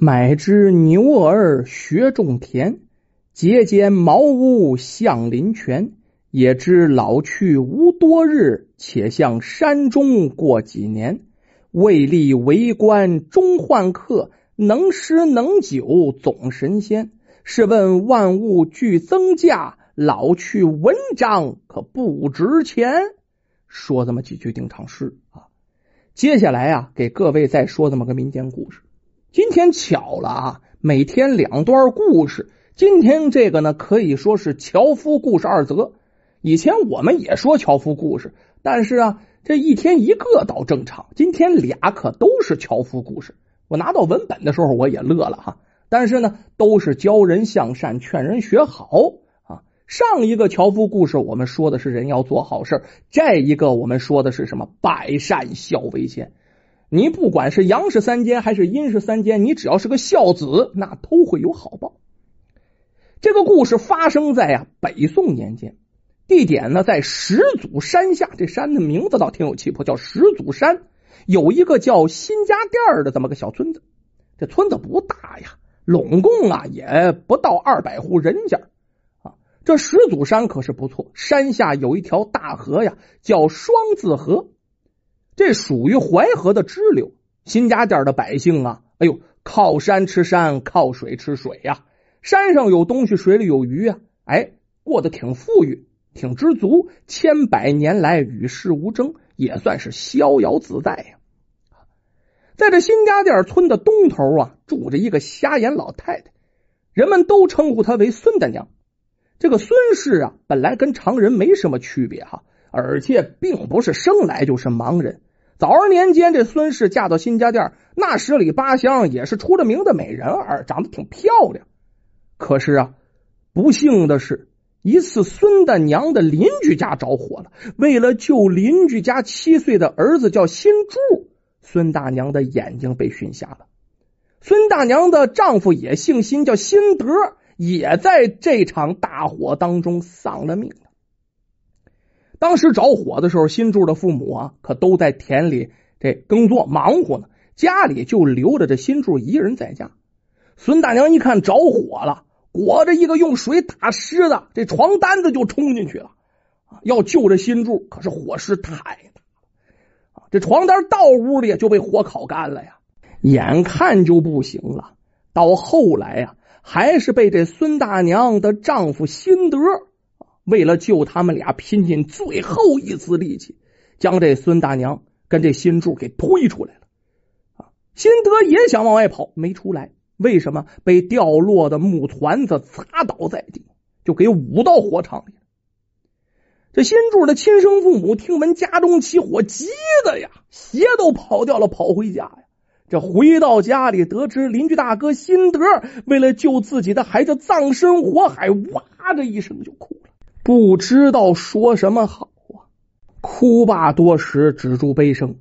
买只牛儿学种田，节节茅屋向林泉。也知老去无多日，且向山中过几年。未立为官终宦客，能诗能酒总神仙。试问万物俱增价，老去文章可不值钱？说这么几句定场诗啊。接下来啊，给各位再说这么个民间故事。今天巧了啊，每天两段故事。今天这个呢，可以说是樵夫故事二则。以前我们也说樵夫故事，但是啊，这一天一个倒正常。今天俩可都是樵夫故事。我拿到文本的时候，我也乐了哈。但是呢，都是教人向善、劝人学好啊。上一个樵夫故事，我们说的是人要做好事这一个我们说的是什么？百善孝为先。你不管是阳世三间还是阴世三间，你只要是个孝子，那都会有好报。这个故事发生在呀北宋年间。地点呢，在始祖山下。这山的名字倒挺有气魄，叫始祖山。有一个叫新家店的这么个小村子。这村子不大呀，拢共啊也不到二百户人家啊。这始祖山可是不错，山下有一条大河呀，叫双子河。这属于淮河的支流。新家店的百姓啊，哎呦，靠山吃山，靠水吃水呀。山上有东西，水里有鱼啊，哎，过得挺富裕。挺知足，千百年来与世无争，也算是逍遥自在呀。在这新家店村的东头啊，住着一个瞎眼老太太，人们都称呼她为孙大娘。这个孙氏啊，本来跟常人没什么区别哈，而且并不是生来就是盲人。早儿年间，这孙氏嫁到新家店，那十里八乡也是出了名的美人儿，长得挺漂亮。可是啊，不幸的是。一次，孙大娘的邻居家着火了。为了救邻居家七岁的儿子，叫新柱，孙大娘的眼睛被熏瞎了。孙大娘的丈夫也姓辛，叫辛德，也在这场大火当中丧了命当时着火的时候，新柱的父母啊，可都在田里这耕作忙活呢，家里就留着这新柱一人在家。孙大娘一看着火了。裹着一个用水打湿的这床单子就冲进去了，要救这新柱，可是火势太大啊！这床单到屋里就被火烤干了呀，眼看就不行了。到后来呀，还是被这孙大娘的丈夫辛德为了救他们俩，拼尽最后一丝力气，将这孙大娘跟这新柱给推出来了。啊，辛德也想往外跑，没出来。为什么被掉落的木团子砸倒在地，就给捂到火场里？这新柱的亲生父母听闻家中起火，急的呀，鞋都跑掉了，跑回家呀。这回到家里，得知邻居大哥辛德为了救自己的孩子，葬身火海，哇的一声就哭了，不知道说什么好啊！哭罢多时，止住悲声。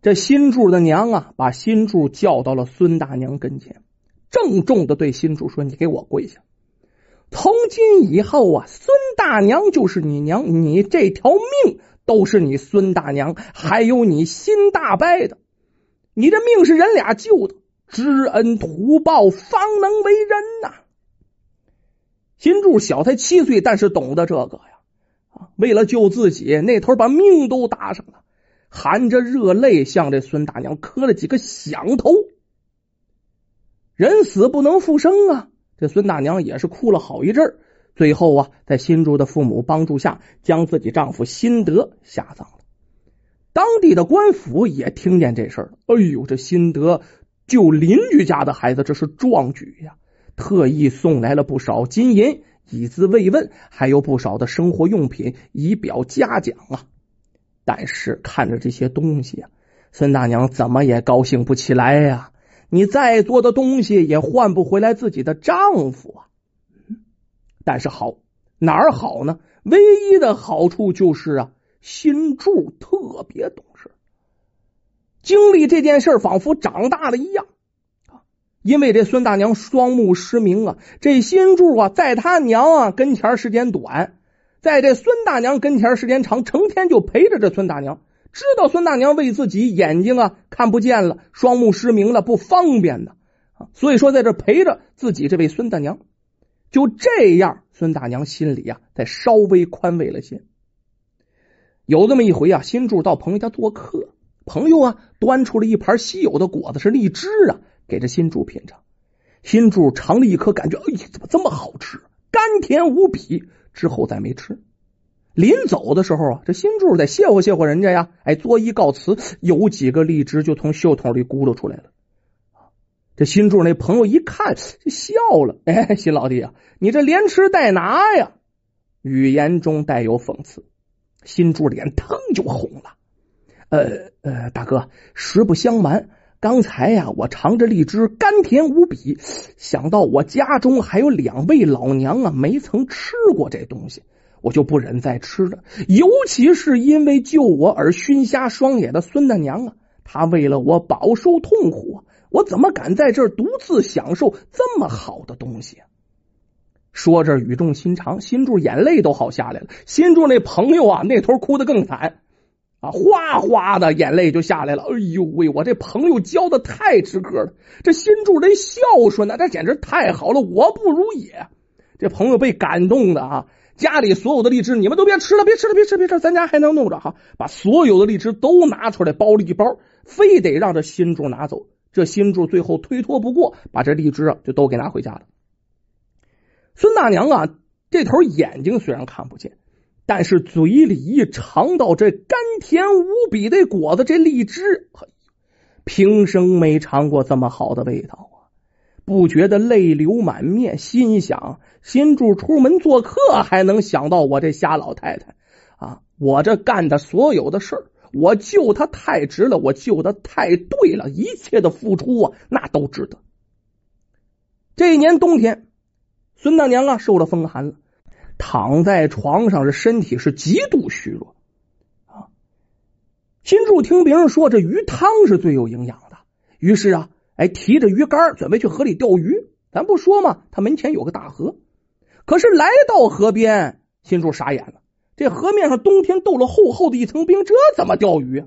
这新柱的娘啊，把新柱叫到了孙大娘跟前，郑重的对新柱说：“你给我跪下！从今以后啊，孙大娘就是你娘，你这条命都是你孙大娘，还有你新大伯的。你这命是人俩救的，知恩图报方能为人呐。”新柱小才七岁，但是懂得这个呀，啊，为了救自己，那头把命都搭上了。含着热泪向这孙大娘磕了几个响头。人死不能复生啊！这孙大娘也是哭了好一阵儿。最后啊，在新柱的父母帮助下，将自己丈夫辛德下葬了。当地的官府也听见这事儿了。哎呦，这辛德救邻居家的孩子，这是壮举呀！特意送来了不少金银以资慰问，还有不少的生活用品以表嘉奖啊。但是看着这些东西啊，孙大娘怎么也高兴不起来呀！你再多的东西也换不回来自己的丈夫啊。但是好哪儿好呢？唯一的好处就是啊，新柱特别懂事，经历这件事仿佛长大了一样。因为这孙大娘双目失明啊，这新柱啊，在他娘啊跟前时间短。在这孙大娘跟前时间长，成天就陪着这孙大娘，知道孙大娘为自己眼睛啊看不见了，双目失明了不方便呢，所以说在这陪着自己这位孙大娘。就这样，孙大娘心里啊，才稍微宽慰了些。有这么一回啊，新柱到朋友家做客，朋友啊端出了一盘稀有的果子，是荔枝啊，给这新柱品尝。新柱尝了一颗，感觉哎呀，怎么这么好吃，甘甜无比。之后再没吃。临走的时候啊，这新柱得谢过谢过人家呀，哎，作揖告辞，有几个荔枝就从袖筒里咕噜出来了。这新柱那朋友一看就笑了，哎，新老弟啊，你这连吃带拿呀？语言中带有讽刺。新柱脸腾就红了。呃呃，大哥，实不相瞒，刚才呀，我尝着荔枝甘甜无比，想到我家中还有两位老娘啊，没曾吃过这东西，我就不忍再吃了。尤其是因为救我而熏瞎双眼的孙大娘啊，她为了我饱受痛苦。我怎么敢在这儿独自享受这么好的东西？说着语重心长，心柱眼泪都好下来了。心柱那朋友啊，那头哭得更惨啊，哗哗的眼泪就下来了。哎呦喂，我这朋友教的太值个了，这新柱这孝顺呢，这简直太好了，我不如也。这朋友被感动的啊，家里所有的荔枝你们都别吃了，别吃了，别吃，别吃，咱家还能弄着哈。把所有的荔枝都拿出来包了一包，非得让这新柱拿走。这新柱最后推脱不过，把这荔枝啊就都给拿回家了。孙大娘啊，这头眼睛虽然看不见，但是嘴里一尝到这甘甜无比的果子，这荔枝，平生没尝过这么好的味道啊！不觉得泪流满面，心想：新柱出门做客，还能想到我这瞎老太太啊！我这干的所有的事儿。我救他太值了，我救的太对了，一切的付出啊，那都值得。这一年冬天，孙大娘啊受了风寒了，躺在床上，这身体是极度虚弱啊。新柱听别人说这鱼汤是最有营养的，于是啊，哎，提着鱼竿准备去河里钓鱼。咱不说嘛，他门前有个大河，可是来到河边，新柱傻眼了。这河面上冬天冻了厚厚的一层冰，这怎么钓鱼？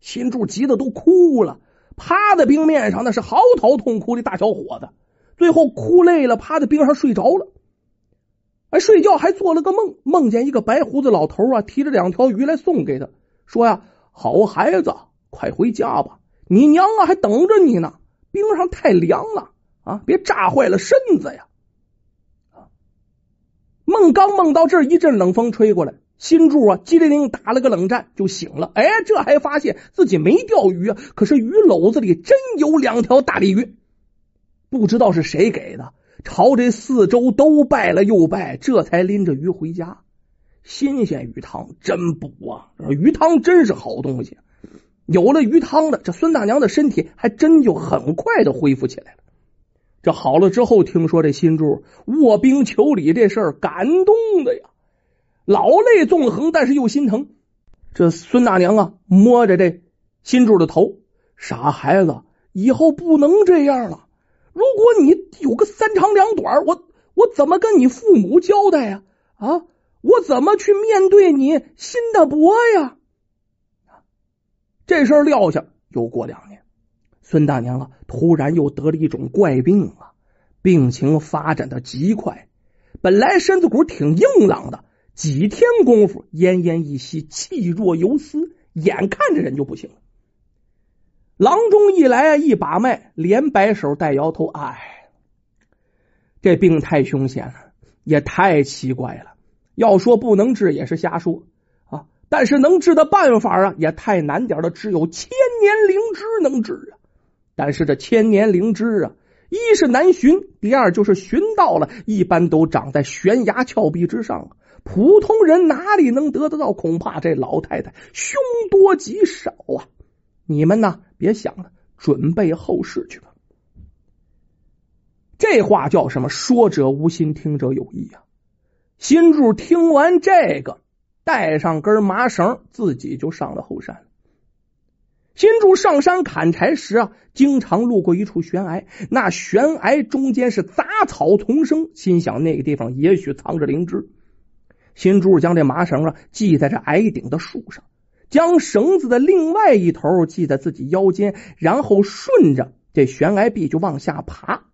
新柱急得都哭了，趴在冰面上那是嚎啕痛哭的大小伙子。最后哭累了，趴在冰上睡着了。哎，睡觉还做了个梦，梦见一个白胡子老头啊，提着两条鱼来送给他，说呀：“好孩子，快回家吧，你娘啊还等着你呢。冰上太凉了啊，别炸坏了身子呀。”梦刚梦到这儿，一阵冷风吹过来。新柱啊，机灵灵打了个冷战就醒了。哎，这还发现自己没钓鱼啊，可是鱼篓子里真有两条大鲤鱼，不知道是谁给的。朝这四周都拜了又拜，这才拎着鱼回家。新鲜鱼汤真补啊，鱼汤真是好东西。有了鱼汤的，这孙大娘的身体还真就很快的恢复起来了。这好了之后，听说这新柱卧冰求鲤这事儿，感动的呀。老泪纵横，但是又心疼。这孙大娘啊，摸着这新柱的头，傻孩子，以后不能这样了。如果你有个三长两短，我我怎么跟你父母交代呀？啊，我怎么去面对你新的伯呀？这事儿撂下，又过两年，孙大娘啊，突然又得了一种怪病啊，病情发展的极快，本来身子骨挺硬朗的。几天功夫，奄奄一息，气若游丝，眼看着人就不行了。郎中一来啊，一把脉，连摆手带摇头，哎，这病太凶险了，也太奇怪了。要说不能治，也是瞎说啊。但是能治的办法啊，也太难点了，只有千年灵芝能治啊。但是这千年灵芝啊，一是难寻，第二就是寻到了，一般都长在悬崖峭壁之上。普通人哪里能得得到？恐怕这老太太凶多吉少啊！你们呢，别想了，准备后事去吧。这话叫什么？说者无心，听者有意啊！新柱听完这个，带上根麻绳，自己就上了后山。新柱上山砍柴时啊，经常路过一处悬崖，那悬崖中间是杂草丛生，心想那个地方也许藏着灵芝。新柱将这麻绳啊系在这矮顶的树上，将绳子的另外一头系在自己腰间，然后顺着这悬崖壁就往下爬。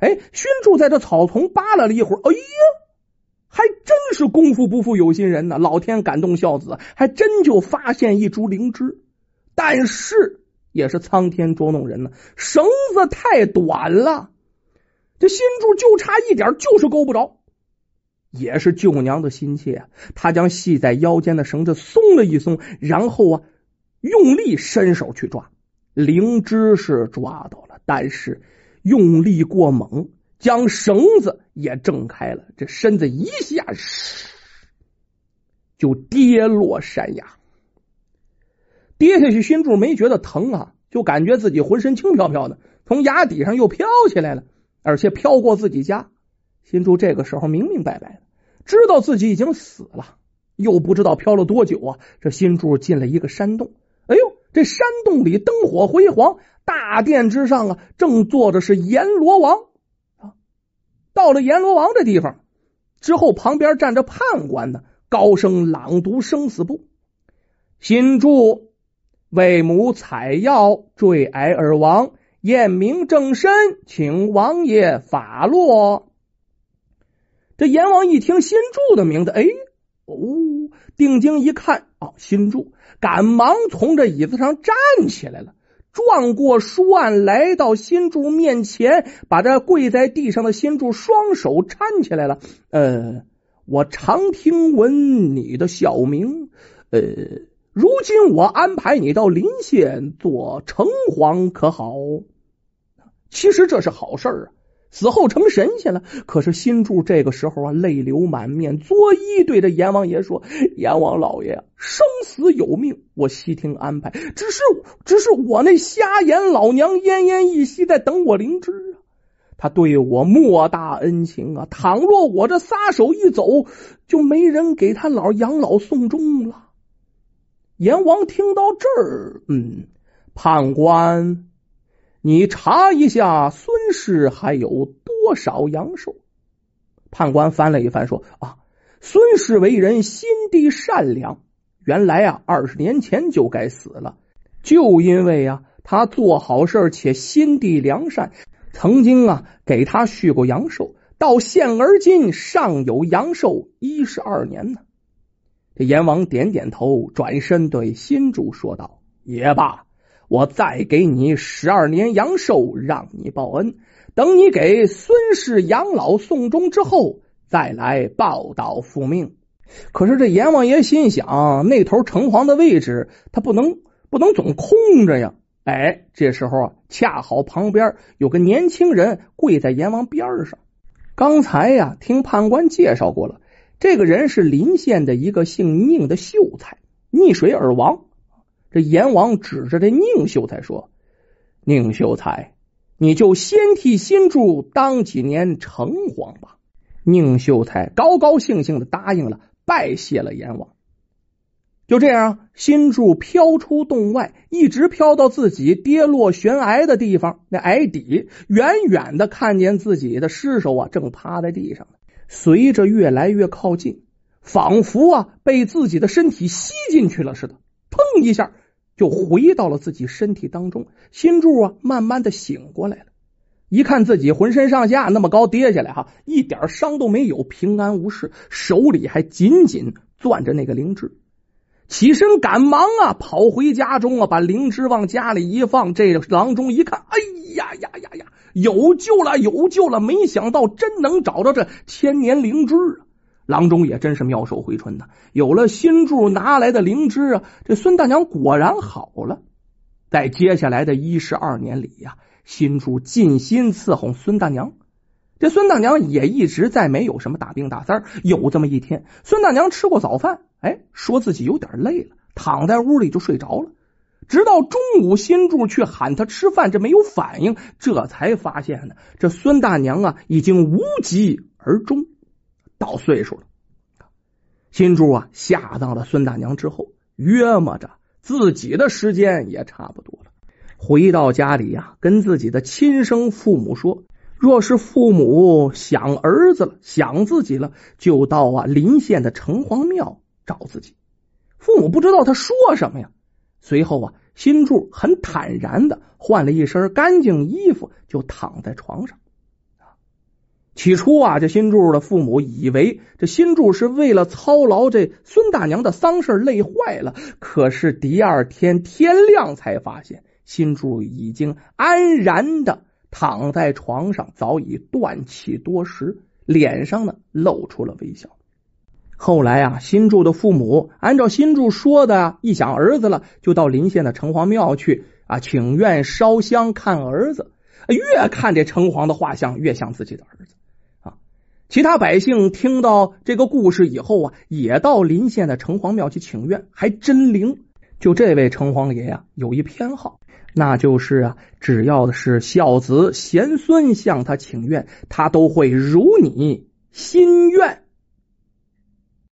哎，熏柱在这草丛扒拉了一会儿，哎呀，还真是功夫不负有心人呐！老天感动孝子，还真就发现一株灵芝。但是也是苍天捉弄人呢，绳子太短了，这新柱就差一点，就是够不着。也是舅娘的心切啊，他将系在腰间的绳子松了一松，然后啊，用力伸手去抓灵芝，是抓到了，但是用力过猛，将绳子也挣开了，这身子一下就跌落山崖。跌下去，新柱没觉得疼啊，就感觉自己浑身轻飘飘的，从崖底上又飘起来了，而且飘过自己家。新柱这个时候明明白白的知道自己已经死了，又不知道飘了多久啊。这新柱进了一个山洞，哎呦，这山洞里灯火辉煌，大殿之上啊，正坐着是阎罗王啊。到了阎罗王这地方之后，旁边站着判官呢，高声朗读生死簿。新柱。为母采药坠崖而亡，验明正身，请王爷法落。这阎王一听新柱的名字，哎，哦，定睛一看，哦，新柱，赶忙从这椅子上站起来了，转过书案，来到新柱面前，把这跪在地上的新柱双手搀起来了。呃，我常听闻你的小名，呃。如今我安排你到临县做城隍，可好？其实这是好事啊，死后成神仙了。可是新柱这个时候啊，泪流满面，作揖对着阎王爷说：“阎王老爷，生死有命，我悉听安排。只是，只是我那瞎眼老娘奄奄一息，在等我灵芝啊。他对我莫大恩情啊，倘若我这撒手一走，就没人给他老养老送终了。”阎王听到这儿，嗯，判官，你查一下孙氏还有多少阳寿？判官翻了一翻，说：“啊，孙氏为人心地善良，原来啊，二十年前就该死了。就因为啊，他做好事且心地良善，曾经啊给他续过阳寿，到现而今尚有阳寿一十二年呢。”这阎王点点头，转身对新主说道：“也罢，我再给你十二年阳寿，让你报恩。等你给孙氏养老送终之后，再来报道复命。”可是这阎王爷心想，那头城隍的位置他不能不能总空着呀。哎，这时候啊，恰好旁边有个年轻人跪在阎王边上。刚才呀，听判官介绍过了。这个人是临县的一个姓宁的秀才，溺水而亡。这阎王指着这宁秀才说：“宁秀才，你就先替新柱当几年城隍吧。”宁秀才高高兴兴的答应了，拜谢了阎王。就这样，新柱飘出洞外，一直飘到自己跌落悬崖的地方。那崖底，远远的看见自己的尸首啊，正趴在地上。随着越来越靠近，仿佛啊被自己的身体吸进去了似的，砰一下就回到了自己身体当中。新柱啊慢慢的醒过来了，一看自己浑身上下那么高跌下来哈，一点伤都没有，平安无事，手里还紧紧攥着那个灵芝，起身赶忙啊跑回家中啊，把灵芝往家里一放。这个郎中一看，哎呀呀呀呀！有救了，有救了！没想到真能找着这千年灵芝！郎中也真是妙手回春呐，有了新柱拿来的灵芝啊，这孙大娘果然好了。在接下来的一十二年里呀，新柱尽心伺候孙大娘，这孙大娘也一直在没有什么大病大灾有这么一天，孙大娘吃过早饭，哎，说自己有点累了，躺在屋里就睡着了。直到中午，新柱去喊他吃饭，这没有反应，这才发现呢，这孙大娘啊已经无疾而终，到岁数了。新柱啊下葬了孙大娘之后，约摸着自己的时间也差不多了，回到家里呀，跟自己的亲生父母说：若是父母想儿子了，想自己了，就到啊临县的城隍庙找自己。父母不知道他说什么呀。随后啊，新柱很坦然的换了一身干净衣服，就躺在床上。起初啊，这新柱的父母以为这新柱是为了操劳这孙大娘的丧事累坏了，可是第二天天亮才发现，新柱已经安然的躺在床上，早已断气多时，脸上呢露出了微笑。后来啊，新柱的父母按照新柱说的啊，一想儿子了，就到临县的城隍庙去啊请愿烧香看儿子。越看这城隍的画像，越像自己的儿子。其他百姓听到这个故事以后啊，也到临县的城隍庙去请愿，还真灵。就这位城隍爷呀，有一偏好，那就是啊，只要是孝子贤孙向他请愿，他都会如你心愿。